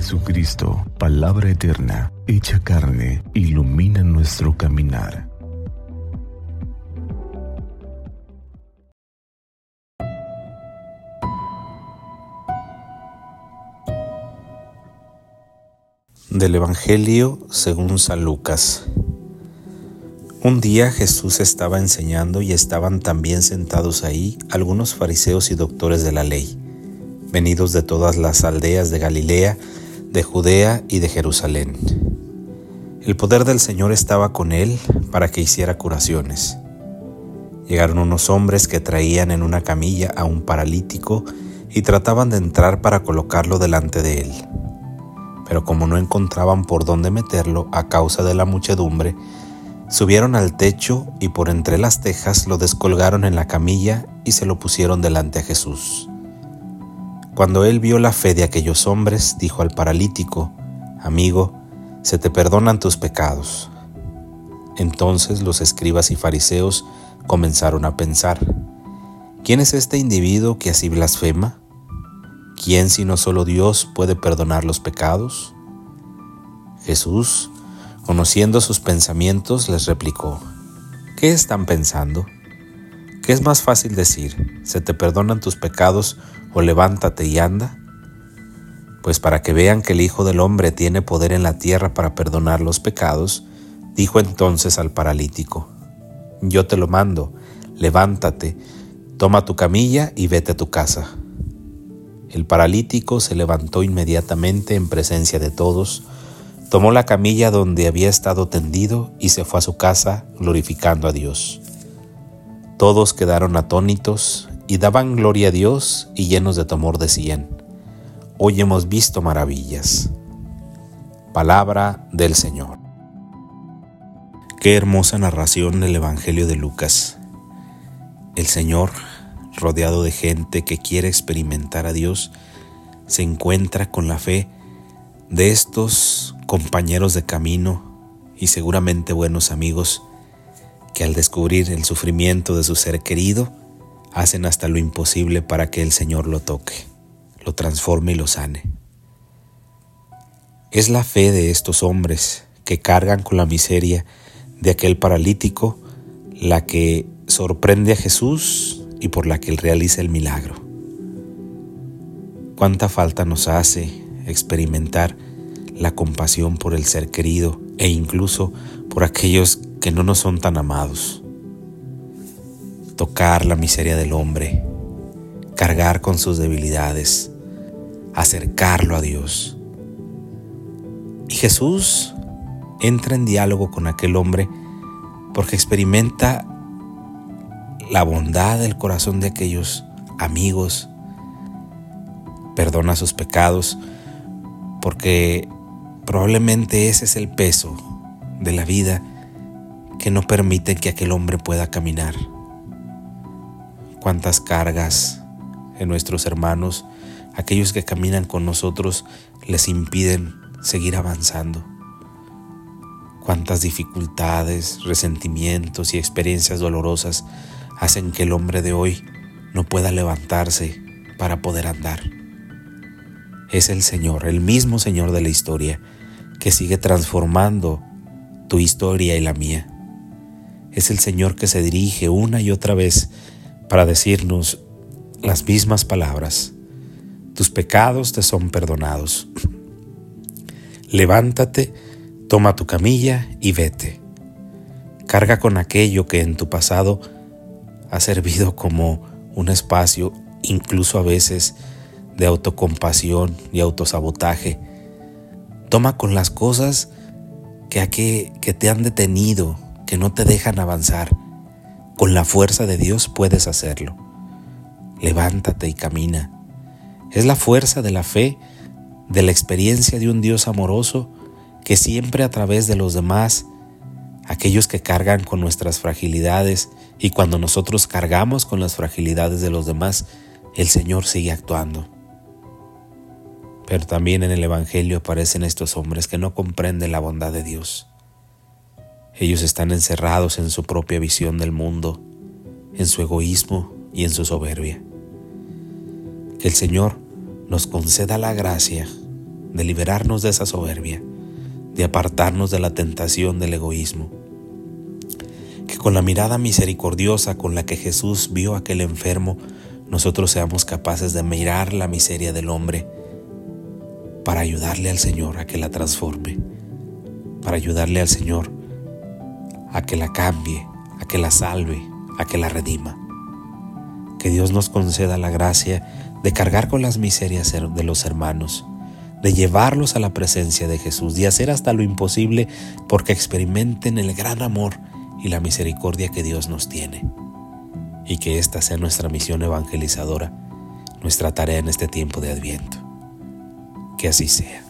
Jesucristo, palabra eterna, hecha carne, ilumina nuestro caminar. Del Evangelio según San Lucas. Un día Jesús estaba enseñando y estaban también sentados ahí algunos fariseos y doctores de la ley, venidos de todas las aldeas de Galilea, de Judea y de Jerusalén. El poder del Señor estaba con él para que hiciera curaciones. Llegaron unos hombres que traían en una camilla a un paralítico y trataban de entrar para colocarlo delante de él. Pero como no encontraban por dónde meterlo a causa de la muchedumbre, Subieron al techo y por entre las tejas lo descolgaron en la camilla y se lo pusieron delante a Jesús. Cuando él vio la fe de aquellos hombres, dijo al paralítico, Amigo, se te perdonan tus pecados. Entonces los escribas y fariseos comenzaron a pensar, ¿quién es este individuo que así blasfema? ¿Quién sino solo Dios puede perdonar los pecados? Jesús, Conociendo sus pensamientos, les replicó, ¿qué están pensando? ¿Qué es más fácil decir, se te perdonan tus pecados o levántate y anda? Pues para que vean que el Hijo del Hombre tiene poder en la tierra para perdonar los pecados, dijo entonces al paralítico, yo te lo mando, levántate, toma tu camilla y vete a tu casa. El paralítico se levantó inmediatamente en presencia de todos, Tomó la camilla donde había estado tendido y se fue a su casa glorificando a Dios. Todos quedaron atónitos y daban gloria a Dios y llenos de temor decían, Hoy hemos visto maravillas. Palabra del Señor. Qué hermosa narración del Evangelio de Lucas. El Señor, rodeado de gente que quiere experimentar a Dios, se encuentra con la fe de estos compañeros de camino y seguramente buenos amigos que al descubrir el sufrimiento de su ser querido, hacen hasta lo imposible para que el Señor lo toque, lo transforme y lo sane. Es la fe de estos hombres que cargan con la miseria de aquel paralítico la que sorprende a Jesús y por la que él realiza el milagro. Cuánta falta nos hace experimentar la compasión por el ser querido e incluso por aquellos que no nos son tan amados. Tocar la miseria del hombre, cargar con sus debilidades, acercarlo a Dios. Y Jesús entra en diálogo con aquel hombre porque experimenta la bondad del corazón de aquellos amigos, perdona sus pecados, porque Probablemente ese es el peso de la vida que no permite que aquel hombre pueda caminar. Cuántas cargas en nuestros hermanos, aquellos que caminan con nosotros, les impiden seguir avanzando. Cuántas dificultades, resentimientos y experiencias dolorosas hacen que el hombre de hoy no pueda levantarse para poder andar. Es el Señor, el mismo Señor de la historia, que sigue transformando tu historia y la mía. Es el Señor que se dirige una y otra vez para decirnos las mismas palabras. Tus pecados te son perdonados. Levántate, toma tu camilla y vete. Carga con aquello que en tu pasado ha servido como un espacio, incluso a veces, de autocompasión y autosabotaje Toma con las cosas que, que te han detenido, que no te dejan avanzar. Con la fuerza de Dios puedes hacerlo. Levántate y camina. Es la fuerza de la fe, de la experiencia de un Dios amoroso que siempre a través de los demás, aquellos que cargan con nuestras fragilidades y cuando nosotros cargamos con las fragilidades de los demás, el Señor sigue actuando. Pero también en el Evangelio aparecen estos hombres que no comprenden la bondad de Dios. Ellos están encerrados en su propia visión del mundo, en su egoísmo y en su soberbia. Que el Señor nos conceda la gracia de liberarnos de esa soberbia, de apartarnos de la tentación del egoísmo. Que con la mirada misericordiosa con la que Jesús vio a aquel enfermo, nosotros seamos capaces de mirar la miseria del hombre para ayudarle al Señor a que la transforme, para ayudarle al Señor a que la cambie, a que la salve, a que la redima. Que Dios nos conceda la gracia de cargar con las miserias de los hermanos, de llevarlos a la presencia de Jesús, de hacer hasta lo imposible porque experimenten el gran amor y la misericordia que Dios nos tiene. Y que esta sea nuestra misión evangelizadora, nuestra tarea en este tiempo de Adviento. Que así sea.